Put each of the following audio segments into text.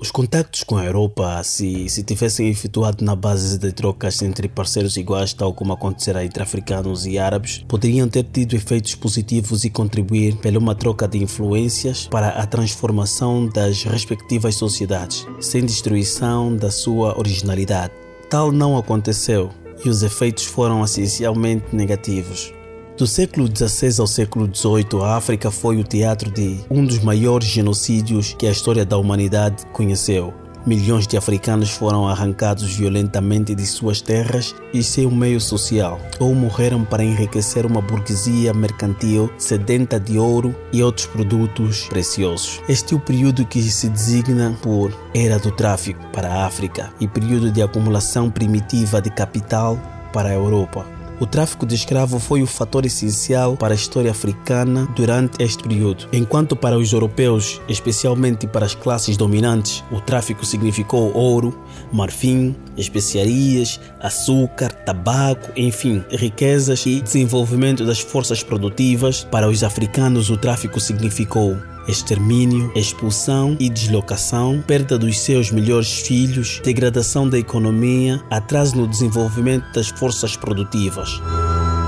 Os contactos com a Europa, se, se tivessem efetuado na base de trocas entre parceiros iguais, tal como acontecerá entre africanos e árabes, poderiam ter tido efeitos positivos e contribuir pela uma troca de influências para a transformação das respectivas sociedades, sem destruição da sua originalidade. Tal não aconteceu e os efeitos foram essencialmente negativos. Do século XVI ao século XVIII, a África foi o teatro de um dos maiores genocídios que a história da humanidade conheceu. Milhões de africanos foram arrancados violentamente de suas terras e seu meio social, ou morreram para enriquecer uma burguesia mercantil sedenta de ouro e outros produtos preciosos. Este é o período que se designa por Era do Tráfico para a África e período de acumulação primitiva de capital para a Europa. O tráfico de escravo foi o fator essencial para a história africana durante este período. Enquanto para os europeus, especialmente para as classes dominantes, o tráfico significou ouro, marfim, especiarias, açúcar, tabaco, enfim, riquezas e desenvolvimento das forças produtivas, para os africanos o tráfico significou extermínio, expulsão e deslocação, perda dos seus melhores filhos, degradação da economia, atraso no desenvolvimento das forças produtivas.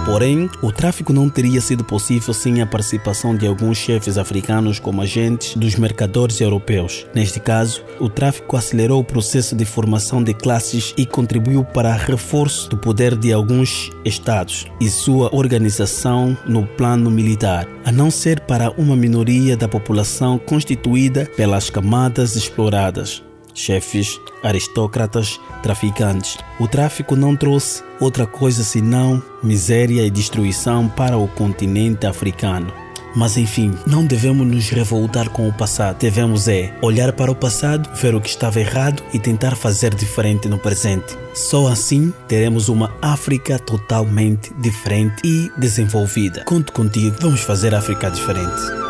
Porém, o tráfico não teria sido possível sem a participação de alguns chefes africanos como agentes dos mercadores europeus. Neste caso, o tráfico acelerou o processo de formação de classes e contribuiu para o reforço do poder de alguns estados e sua organização no plano militar, a não ser para uma minoria da população constituída pelas camadas exploradas chefes, aristocratas, traficantes. O tráfico não trouxe outra coisa senão miséria e destruição para o continente africano. Mas enfim, não devemos nos revoltar com o passado. Devemos é olhar para o passado, ver o que estava errado e tentar fazer diferente no presente. Só assim teremos uma África totalmente diferente e desenvolvida. Conto contigo, vamos fazer a África diferente.